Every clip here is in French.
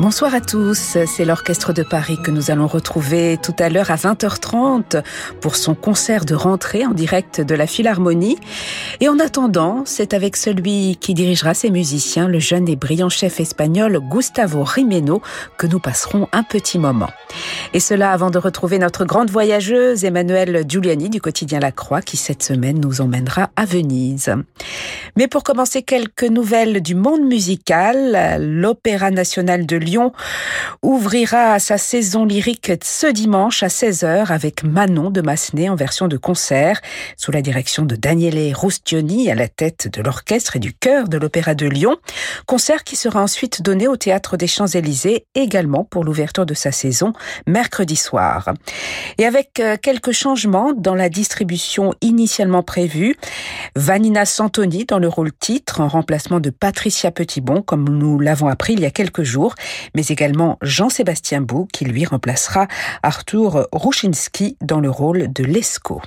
Bonsoir à tous, c'est l'Orchestre de Paris que nous allons retrouver tout à l'heure à 20h30 pour son concert de rentrée en direct de la Philharmonie. Et en attendant, c'est avec celui qui dirigera ses musiciens, le jeune et brillant chef espagnol Gustavo Rimeno, que nous passerons un petit moment. Et cela avant de retrouver notre grande voyageuse Emmanuelle Giuliani du quotidien La Croix qui cette semaine nous emmènera à Venise. Mais pour commencer, quelques nouvelles du monde musical. L'Opéra national de Lyon ouvrira sa saison lyrique ce dimanche à 16h avec Manon de Massenet en version de concert sous la direction de Daniele Roustioni à la tête de l'orchestre et du chœur de l'Opéra de Lyon. Concert qui sera ensuite donné au Théâtre des Champs-Élysées également pour l'ouverture de sa saison mercredi soir. Et avec euh, quelques changements dans la distribution initialement prévue, Vanina Santoni dans le rôle titre en remplacement de Patricia Petitbon comme nous l'avons appris il y a quelques jours mais également Jean-Sébastien Bou qui lui remplacera Arthur Rouchinski dans le rôle de Lescaut.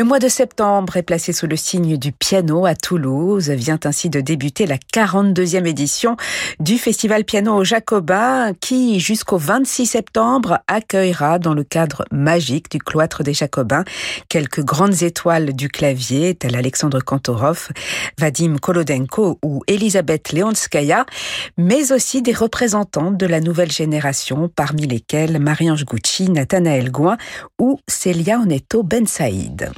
Le mois de septembre est placé sous le signe du piano à Toulouse. Vient ainsi de débuter la 42e édition du Festival Piano au Jacobin qui, jusqu'au 26 septembre, accueillera dans le cadre magique du cloître des Jacobins quelques grandes étoiles du clavier telles Alexandre Kantorov, Vadim Kolodenko ou Elisabeth Leonskaya, mais aussi des représentants de la nouvelle génération parmi lesquels Marie-Ange Gucci, Nathanaël Gouin ou Celia Oneto Ben Saïd.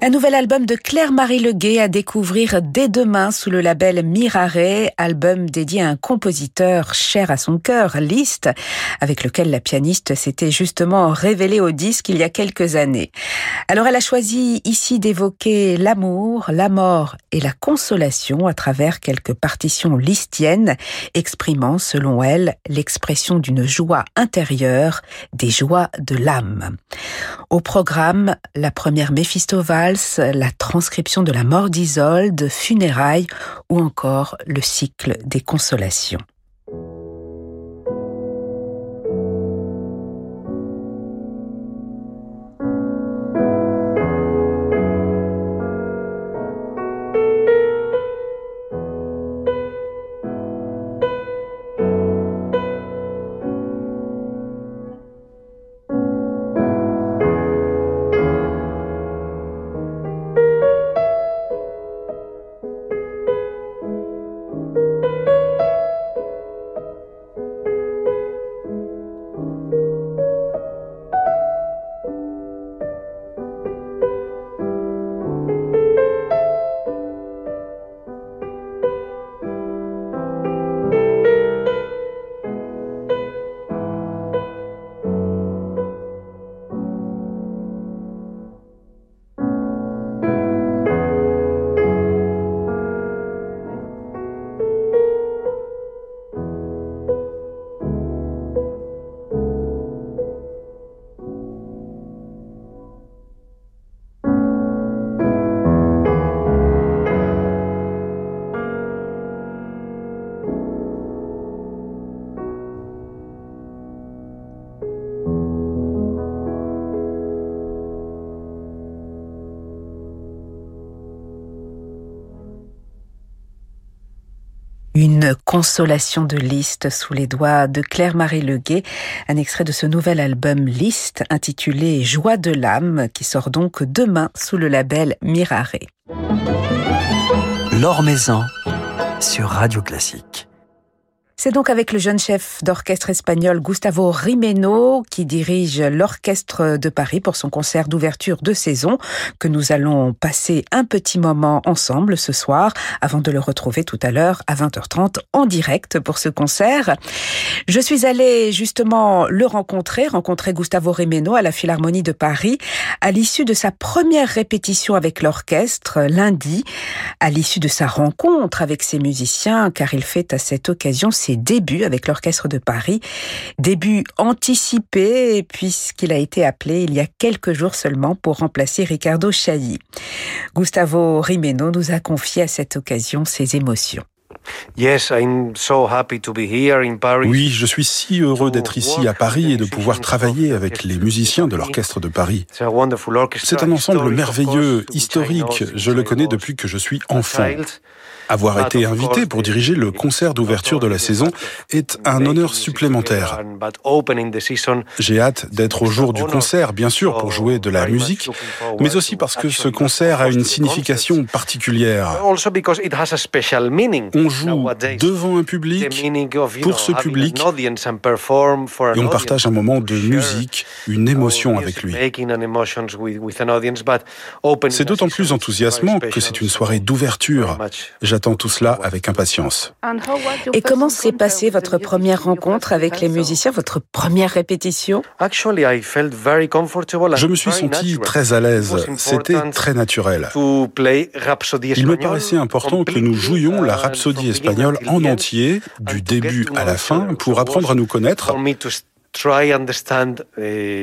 Un nouvel album de Claire-Marie Leguet à découvrir dès demain sous le label Mirare, album dédié à un compositeur cher à son cœur, Liszt, avec lequel la pianiste s'était justement révélée au disque il y a quelques années. Alors elle a choisi ici d'évoquer l'amour, la mort et la consolation à travers quelques partitions listiennes, exprimant, selon elle, l'expression d'une joie intérieure, des joies de l'âme. Au programme, la première La transcription de la mort d'Isolde, funérailles ou encore le cycle des consolations. Une consolation de Liszt sous les doigts de Claire-Marie Leguet, un extrait de ce nouvel album Liszt intitulé Joie de l'âme qui sort donc demain sous le label Mirare. L'Or Maison sur Radio Classique. C'est donc avec le jeune chef d'orchestre espagnol Gustavo Rimeno, qui dirige l'Orchestre de Paris pour son concert d'ouverture de saison, que nous allons passer un petit moment ensemble ce soir, avant de le retrouver tout à l'heure à 20h30 en direct pour ce concert. Je suis allée justement le rencontrer, rencontrer Gustavo Rimeno à la Philharmonie de Paris, à l'issue de sa première répétition avec l'orchestre lundi, à l'issue de sa rencontre avec ses musiciens, car il fait à cette occasion ses débuts avec l'Orchestre de Paris, début anticipé puisqu'il a été appelé il y a quelques jours seulement pour remplacer Ricardo Chailly. Gustavo Rimeno nous a confié à cette occasion ses émotions. Oui, je suis si heureux d'être ici à Paris et de pouvoir travailler avec les musiciens de l'Orchestre de Paris. C'est un ensemble merveilleux, historique. Je le connais depuis que je suis enfant. Avoir été invité pour diriger le concert d'ouverture de la saison est un honneur supplémentaire. J'ai hâte d'être au jour du concert, bien sûr, pour jouer de la musique, mais aussi parce que ce concert a une signification particulière. On joue devant un public, pour ce public, et on partage un moment de musique, une émotion avec lui. C'est d'autant plus enthousiasmant que c'est une soirée d'ouverture. J'attends tout cela avec impatience. Et comment s'est passée votre première rencontre avec les musiciens, votre première répétition? Je me suis senti très à l'aise. C'était très naturel. Il me paraissait important que nous jouions la rhapsodie espagnole en entier, du début à la fin, pour apprendre à nous connaître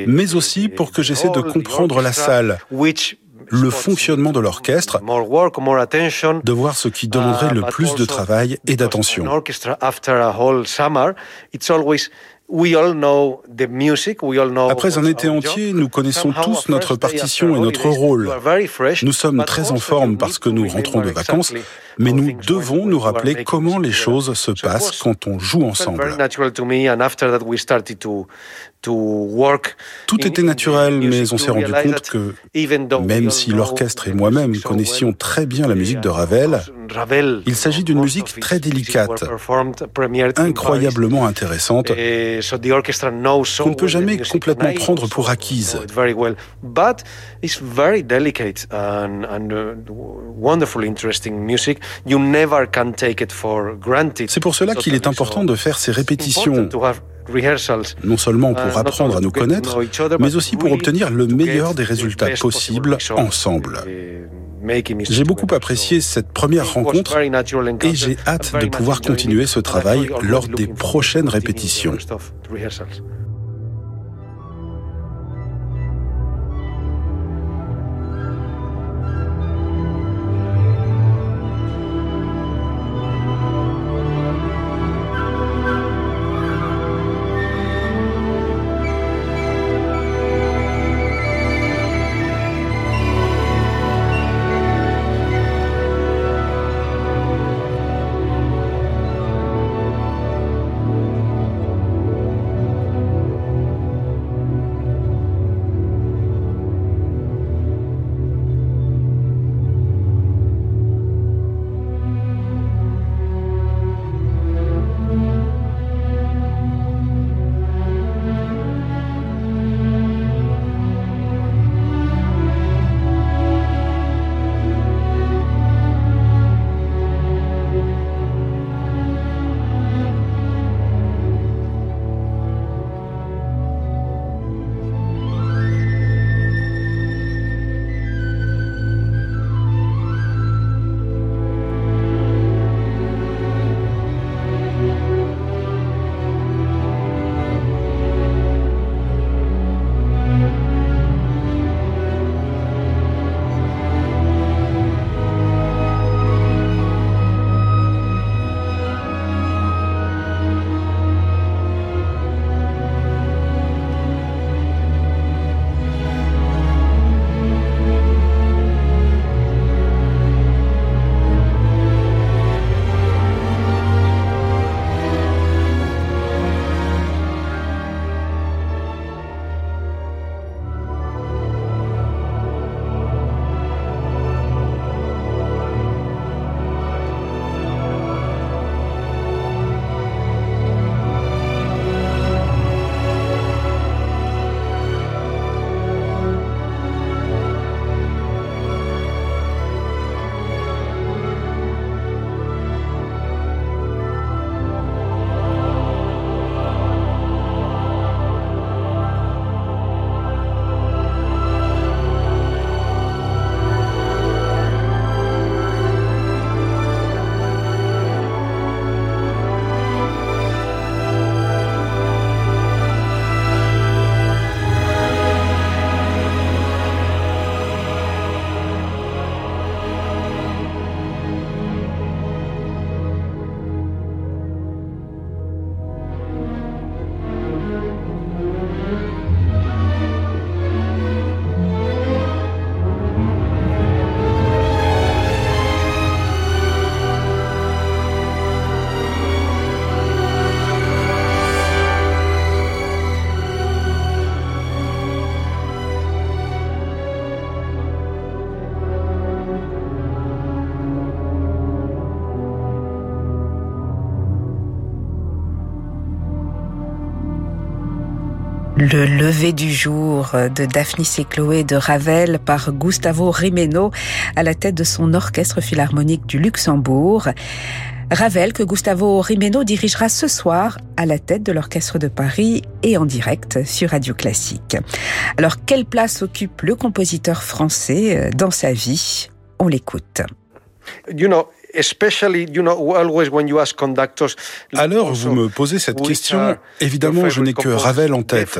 mais aussi pour que j'essaie de comprendre la salle, le fonctionnement de l'orchestre, de voir ce qui demanderait le plus de travail et d'attention. Après un été entier, nous connaissons tous notre partition et notre rôle. Nous sommes très en forme parce que nous rentrons de vacances, mais nous devons nous rappeler comment les choses se passent quand on joue ensemble. Tout était naturel, mais on s'est rendu compte que même si l'orchestre et moi-même connaissions très bien la musique de Ravel, il s'agit d'une musique très délicate, incroyablement intéressante, qu'on ne peut jamais complètement prendre pour acquise. C'est pour cela qu'il est important de faire ces répétitions non seulement pour apprendre à nous connaître, mais aussi pour obtenir le meilleur des résultats possibles ensemble. J'ai beaucoup apprécié cette première rencontre et j'ai hâte de pouvoir continuer ce travail lors des prochaines répétitions. Le lever du jour de Daphnis et Chloé de Ravel par Gustavo Rimeno à la tête de son orchestre philharmonique du Luxembourg. Ravel que Gustavo Rimeno dirigera ce soir à la tête de l'Orchestre de Paris et en direct sur Radio Classique. Alors, quelle place occupe le compositeur français dans sa vie? On l'écoute. Alors, vous me posez cette question, évidemment, je n'ai que Ravel en tête.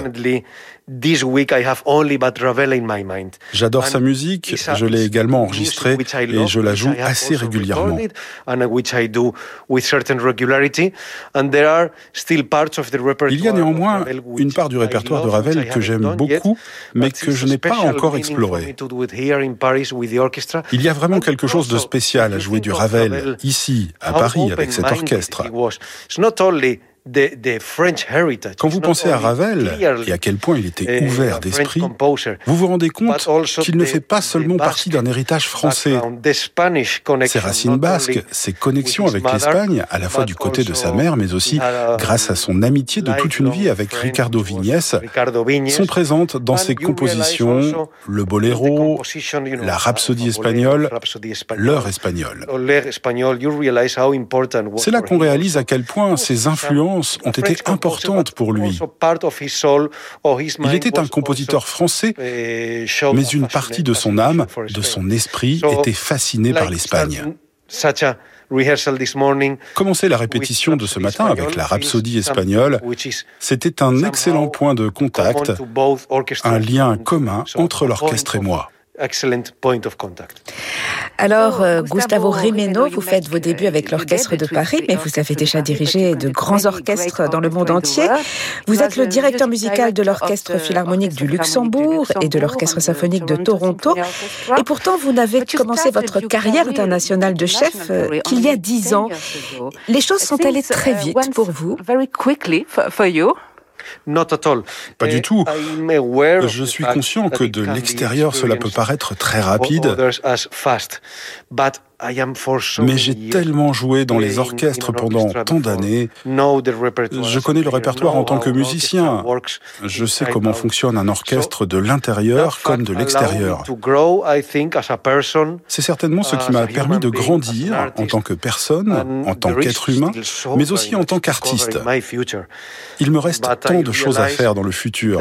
J'adore sa musique, je l'ai également enregistrée et je la joue assez régulièrement. Il y a néanmoins une part du répertoire de Ravel que j'aime beaucoup, mais que je n'ai pas encore exploré. Il y a vraiment quelque chose de spécial à jouer du Ravel ici, à Paris, avec cet orchestre. Quand vous pensez à Ravel et à quel point il était ouvert d'esprit, vous vous rendez compte qu'il ne fait pas seulement partie d'un héritage français. Ses racines basques, ses connexions avec l'Espagne, à la fois du côté de sa mère, mais aussi grâce à son amitié de toute une vie avec Ricardo Vignes, sont présentes dans ses compositions, le boléro, la rhapsodie espagnole, l'heure espagnole. C'est là qu'on réalise à quel point ses influences ont été importantes pour lui. Il était un compositeur français, mais une partie de son âme, de son esprit, était fascinée par l'Espagne. Commencer la répétition de ce matin avec la rhapsodie espagnole, c'était un excellent point de contact, un lien commun entre l'orchestre et moi. Alors, euh, Gustavo Rimeno, vous faites vos débuts avec l'Orchestre de Paris, mais vous avez déjà dirigé de grands orchestres dans le monde entier. Vous êtes le directeur musical de l'Orchestre philharmonique du Luxembourg et de l'Orchestre symphonique de Toronto. Et pourtant, vous n'avez commencé votre carrière internationale de chef euh, qu'il y a dix ans. Les choses sont allées très vite pour vous. Pas du tout. Je suis conscient que de l'extérieur, cela peut paraître très rapide. Mais j'ai tellement joué dans les orchestres pendant tant d'années. Je connais le répertoire en tant que musicien. Je sais comment fonctionne un orchestre de l'intérieur comme de l'extérieur. C'est certainement ce qui m'a permis de grandir en tant que personne, en tant qu'être humain, mais aussi en tant qu'artiste. Il me reste tant de choses à faire dans le futur,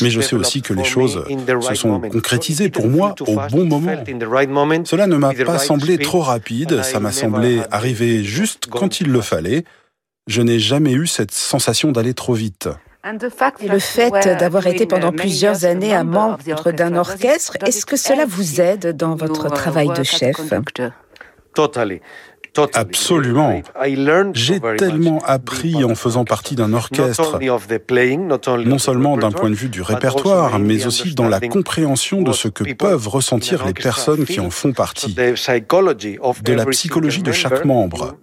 mais je sais aussi que les choses se sont concrétisées pour moi au bon moment. Cela ne m'a pas semblé trop rapide, ça m'a semblé arriver juste quand il le fallait. Je n'ai jamais eu cette sensation d'aller trop vite. Et le fait d'avoir été pendant plusieurs années un membre d'un orchestre, est-ce que cela vous aide dans votre travail de chef? Absolument. J'ai tellement appris en faisant partie d'un orchestre, non seulement d'un point de vue du répertoire, mais aussi dans la compréhension de ce que peuvent ressentir les personnes qui en font partie, de la psychologie de chaque membre.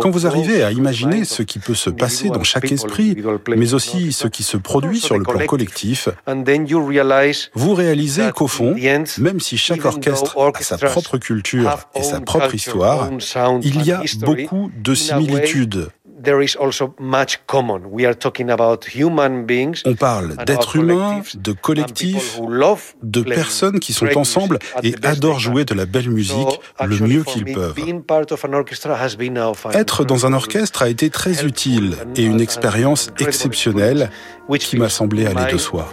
Quand vous arrivez à imaginer ce qui peut se passer dans chaque esprit, mais aussi ce qui se produit sur le plan collectif, vous réalisez qu'au fond, même si chaque orchestre a sa propre culture et sa propre histoire, il y a beaucoup de similitudes. On parle d'êtres humains, de collectifs, de personnes qui sont ensemble et adorent jouer de la belle musique le mieux qu'ils peuvent. Être dans un orchestre a été très utile et une expérience exceptionnelle qui m'a semblé aller de soi.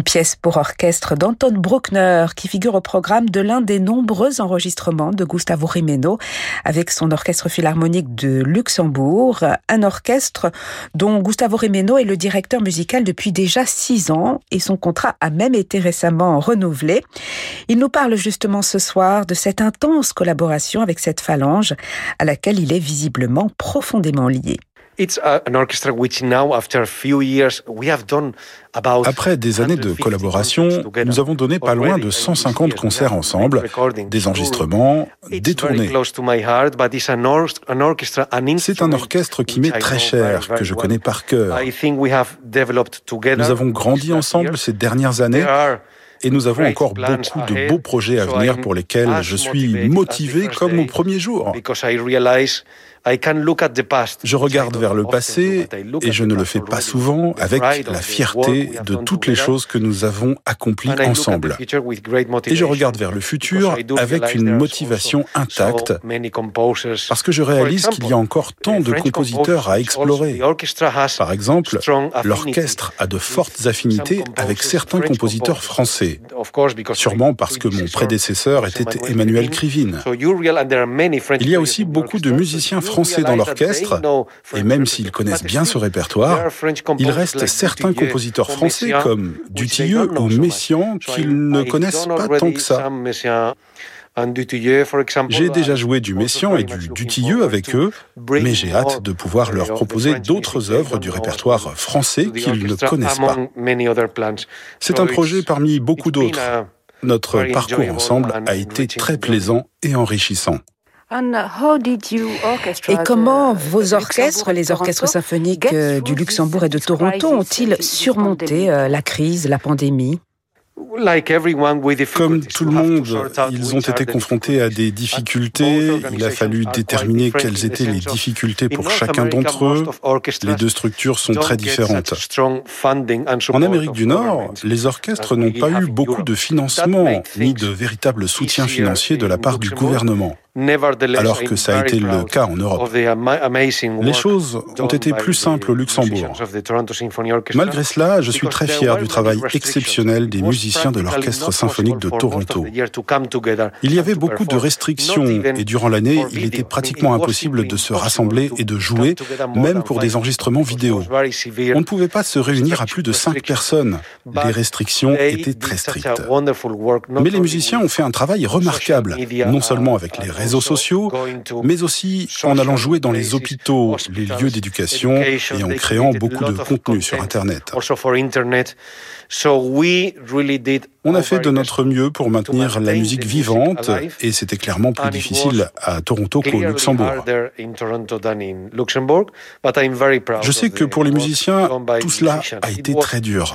Une pièce pour orchestre d'Anton Bruckner qui figure au programme de l'un des nombreux enregistrements de Gustavo Rimeno avec son orchestre philharmonique de Luxembourg, un orchestre dont Gustavo Rimeno est le directeur musical depuis déjà six ans et son contrat a même été récemment renouvelé. Il nous parle justement ce soir de cette intense collaboration avec cette phalange à laquelle il est visiblement profondément lié. Après des années de collaboration, nous avons donné pas loin de 150 concerts ensemble, des enregistrements, des tournées. C'est un orchestre qui m'est très cher, que je connais par cœur. Nous avons grandi ensemble ces dernières années et nous avons encore beaucoup de beaux projets à venir pour lesquels je suis motivé comme au premier jour. Je regarde vers le passé et je ne le fais pas souvent avec la fierté de toutes les choses que nous avons accomplies ensemble. Et je regarde vers le futur avec une motivation intacte. parce que je réalise qu'il y a encore tant de compositeurs à explorer. Par exemple, l'orchestre a de fortes affinités avec certains compositeurs français, sûrement parce que mon prédécesseur était Emmanuel Krivine. Il y a aussi beaucoup de musiciens français dans l'orchestre, et même s'ils connaissent bien ce répertoire, il reste certains compositeurs français comme Dutilleux ou Messiaen qu'ils ne connaissent pas tant que ça. J'ai déjà joué du Messiaen et du Dutilleux avec eux, mais j'ai hâte de pouvoir leur proposer d'autres œuvres du répertoire français qu'ils ne connaissent pas. C'est un projet parmi beaucoup d'autres. Notre parcours ensemble a été très plaisant et enrichissant. Et comment vos orchestres, les orchestres symphoniques euh, du Luxembourg et de Toronto, ont-ils surmonté euh, la crise, la pandémie? Comme tout le monde, ils ont été confrontés à des difficultés. Il a fallu déterminer quelles étaient les difficultés pour chacun d'entre eux. Les deux structures sont très différentes. En Amérique du Nord, les orchestres n'ont pas eu beaucoup de financement ni de véritable soutien financier de la part du gouvernement alors que ça a été le cas en Europe. Les choses ont été plus simples au Luxembourg. Malgré cela, je suis très fier du travail exceptionnel des musiciens de l'Orchestre symphonique de Toronto. Il y avait beaucoup de restrictions et durant l'année, il était pratiquement impossible de se rassembler et de jouer, même pour des enregistrements vidéo. On ne pouvait pas se réunir à plus de cinq personnes. Les restrictions étaient très strictes. Mais les musiciens ont fait un travail remarquable, non seulement avec les réseaux sociaux, mais aussi en allant jouer dans les hôpitaux, les lieux d'éducation et en créant beaucoup de contenu sur Internet. On a fait de notre mieux pour maintenir la musique vivante et c'était clairement plus difficile à Toronto qu'au Luxembourg. Je sais que pour les musiciens, tout cela a été très dur.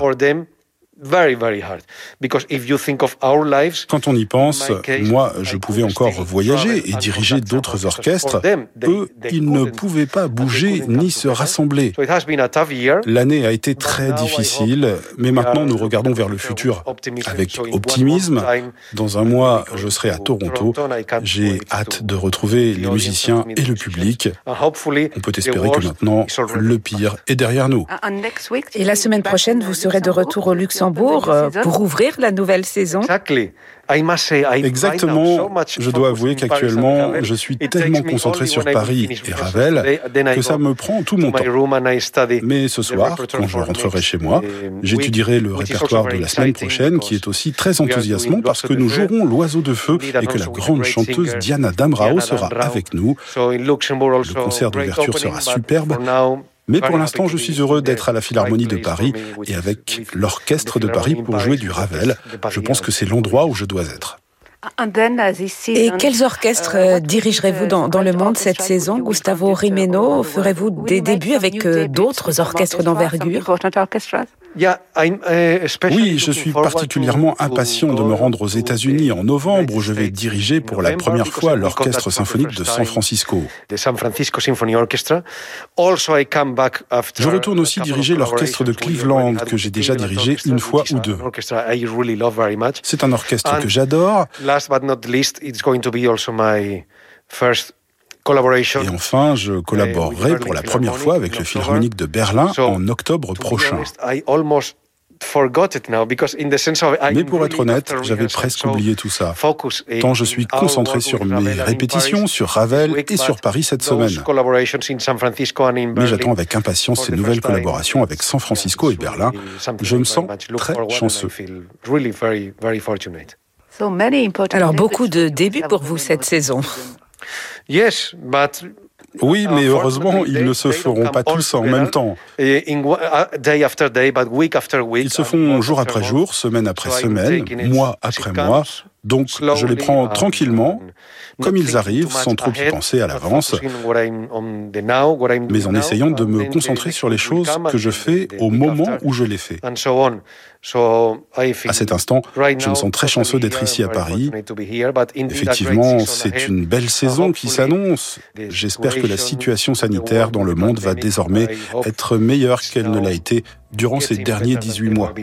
Quand on y pense, moi, je pouvais encore voyager et diriger d'autres orchestres. Eux, ils ne pouvaient pas bouger ni se rassembler. L'année a été très difficile, mais maintenant nous regardons vers le futur avec optimisme. Dans un mois, je serai à Toronto. J'ai hâte de retrouver les musiciens et le public. On peut espérer que maintenant, le pire est derrière nous. Et la semaine prochaine, vous serez de retour au Luxembourg euh, pour ouvrir la nouvelle saison. Exactement. Je dois avouer qu'actuellement, je suis tellement concentré sur Paris et Ravel que ça me prend tout mon temps. Mais ce soir, quand je rentrerai chez moi, j'étudierai le répertoire de la semaine prochaine qui est aussi très enthousiasmant parce que nous jouerons l'oiseau de feu et que la grande chanteuse Diana Damrao sera avec nous. Le concert d'ouverture sera superbe. Mais pour l'instant, je suis heureux d'être à la Philharmonie de Paris et avec l'Orchestre de Paris pour jouer du Ravel. Je pense que c'est l'endroit où je dois être. Et quels orchestres uh, dirigerez-vous dans, dans, le monde cette saison? Gustavo Rimeno, ferez-vous des débuts avec euh, d'autres orchestres d'envergure? Oui, je suis particulièrement impatient de me rendre aux États-Unis en novembre où je vais diriger pour la première fois l'Orchestre symphonique de San Francisco. Je retourne aussi diriger l'orchestre de Cleveland que j'ai déjà dirigé une fois ou deux. C'est un orchestre que j'adore. Et enfin, je collaborerai pour la première fois avec le Philharmonique de Berlin en octobre prochain. Mais pour être honnête, j'avais presque oublié tout ça, tant je suis concentré sur mes répétitions, sur Ravel et sur Paris cette semaine. Mais j'attends avec impatience ces nouvelles collaborations avec San Francisco et Berlin. Je me sens très chanceux. Alors beaucoup de débuts pour vous cette saison. Oui, mais heureusement, ils ne se feront pas tous en même temps. Ils se font jour après jour, semaine après semaine, mois après mois. Donc, je les prends tranquillement, comme ils arrivent, sans trop y penser à l'avance, mais en essayant de me concentrer sur les choses que je fais au moment où je les fais. À cet instant, je me sens très chanceux d'être ici à Paris. Effectivement, c'est une belle saison qui s'annonce. J'espère que la situation sanitaire dans le monde va désormais être meilleure qu'elle ne l'a été durant ces derniers 18 mois.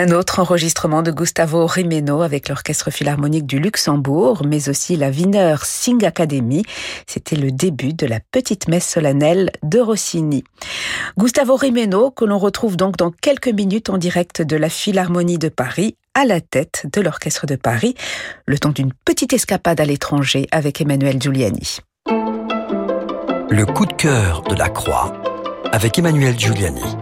Un autre enregistrement de Gustavo Rimeno avec l'Orchestre Philharmonique du Luxembourg, mais aussi la Wiener Sing Academy. C'était le début de la petite messe solennelle de Rossini. Gustavo Rimeno, que l'on retrouve donc dans quelques minutes en direct de la Philharmonie de Paris, à la tête de l'Orchestre de Paris, le temps d'une petite escapade à l'étranger avec Emmanuel Giuliani. Le coup de cœur de la croix avec Emmanuel Giuliani.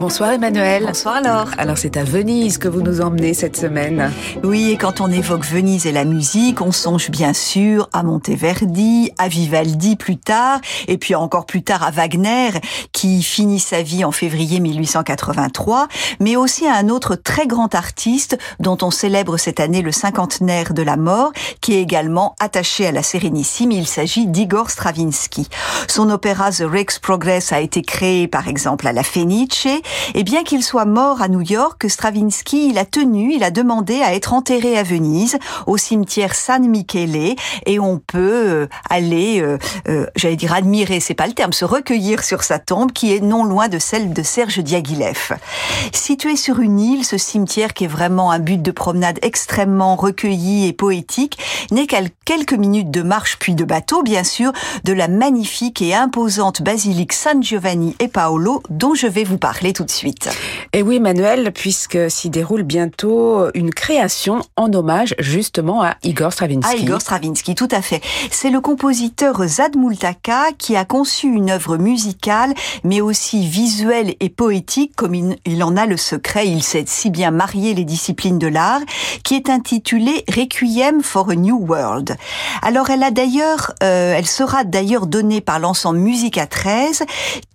Bonsoir Emmanuel. Bonsoir alors. Alors c'est à Venise que vous nous emmenez cette semaine. Oui, et quand on évoque Venise et la musique, on songe bien sûr à Monteverdi, à Vivaldi plus tard, et puis encore plus tard à Wagner, qui finit sa vie en février 1883, mais aussi à un autre très grand artiste dont on célèbre cette année le cinquantenaire de la mort, qui est également attaché à la Sérénissime. Il s'agit d'Igor Stravinsky. Son opéra The Rex Progress a été créé par exemple à la Fenice, Et bien qu'il soit mort à New York, Stravinsky, il a tenu, il a demandé à être enterré à Venise, au cimetière San Michele, et on peut euh, aller, euh, euh, j'allais dire admirer, c'est pas le terme, se recueillir sur sa tombe, qui est non loin de celle de Serge Diaghilev. Situé sur une île, ce cimetière qui est vraiment un but de promenade extrêmement recueilli et poétique, n'est qu'à quelques minutes de marche puis de bateau, bien sûr, de la magnifique et imposante basilique San Giovanni et Paolo, dont je vais vous parler tout de suite. Et oui, Manuel, puisque s'y déroule bientôt une création en hommage justement à Igor Stravinsky. À Igor Stravinsky, tout à fait. C'est le compositeur Zad Multaka qui a conçu une œuvre musicale, mais aussi visuelle et poétique, comme il en a le secret. Il sait si bien marier les disciplines de l'art, qui est intitulée Requiem for a New World. Alors, elle a d'ailleurs, euh, elle sera d'ailleurs donnée par l'ensemble Musica 13,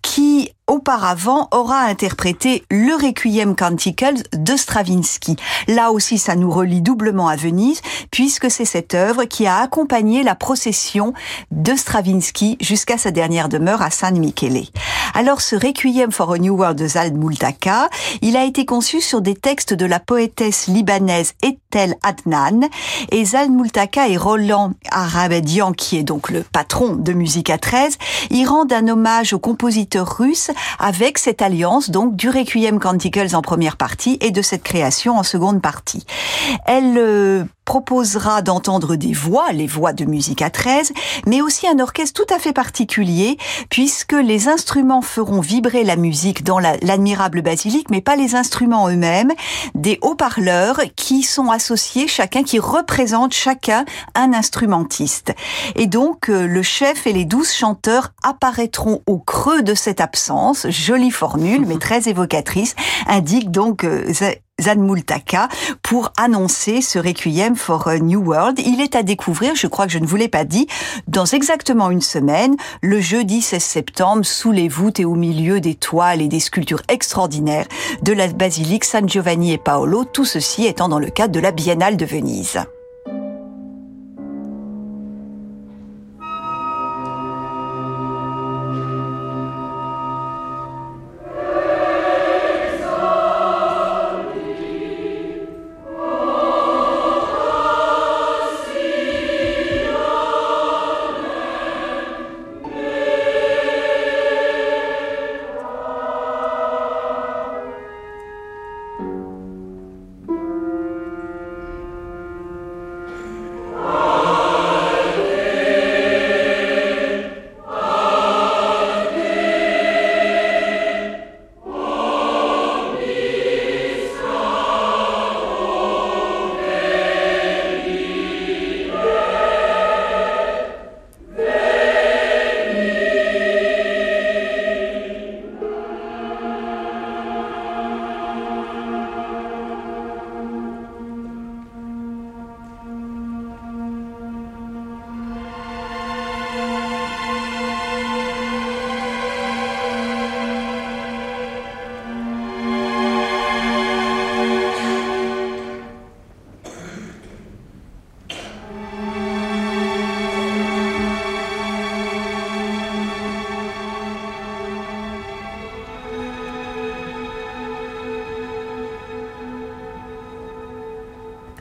qui auparavant aura interprété le Requiem Canticles de Stravinsky. Là aussi, ça nous relie doublement à Venise, puisque c'est cette œuvre qui a accompagné la procession de Stravinsky jusqu'à sa dernière demeure à San Michele. Alors, ce Requiem for a New World de Zald Multaka, il a été conçu sur des textes de la poétesse libanaise Adnan, et Zald Multaka et Roland Arabedian, qui est donc le patron de Musica 13, y rendent un hommage au compositeur russe avec cette alliance donc du Requiem Canticles en première partie et de cette création en seconde partie. Elle euh, proposera d'entendre des voix, les voix de musique à 13, mais aussi un orchestre tout à fait particulier, puisque les instruments feront vibrer la musique dans l'admirable basilique, mais pas les instruments eux-mêmes, des haut-parleurs qui sont associés, chacun qui représente chacun un instrumentiste. Et donc, euh, le chef et les douze chanteurs apparaîtront au creux de cette absence, jolie formule, mais très évocatrice, indique donc Zanmultaka pour annoncer ce Requiem for a New World. Il est à découvrir, je crois que je ne vous l'ai pas dit, dans exactement une semaine, le jeudi 16 septembre, sous les voûtes et au milieu des toiles et des sculptures extraordinaires de la basilique San Giovanni et Paolo, tout ceci étant dans le cadre de la Biennale de Venise.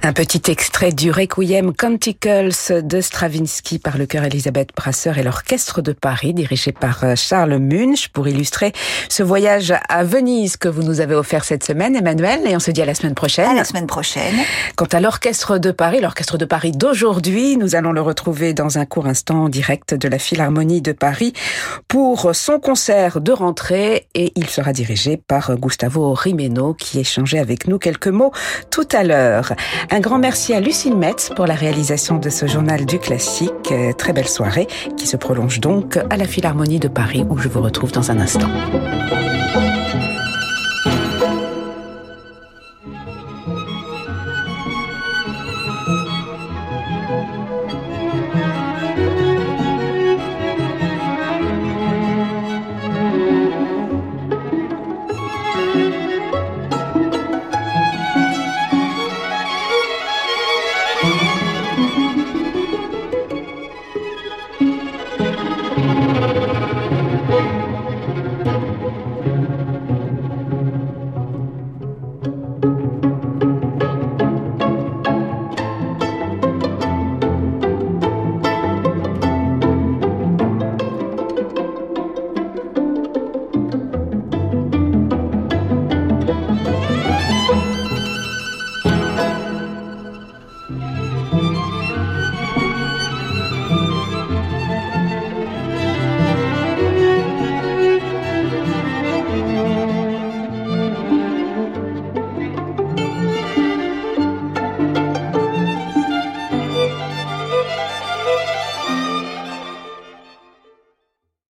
Un petit extrait du Requiem Canticles de Stravinsky par le chœur Elisabeth Brasseur et l'orchestre de Paris dirigé par euh, Charles Munch pour illustrer ce voyage à Venise que vous nous avez offert cette semaine, Emmanuel. Et on se dit à la semaine prochaine. À la semaine prochaine. Quant à l'orchestre de Paris, l'orchestre de Paris d'aujourd'hui, nous allons le retrouver dans un court instant en direct de la Philharmonie de Paris pour son concert de rentrée et il sera dirigé par Gustavo Rimeno qui échangeait avec nous quelques mots tout à l'heure. Un grand merci à Lucille Metz pour la réalisation de ce journal du classique. Euh, très belle soirée qui se prolonge donc à la Philharmonie de Paris où je vous retrouve dans un instant.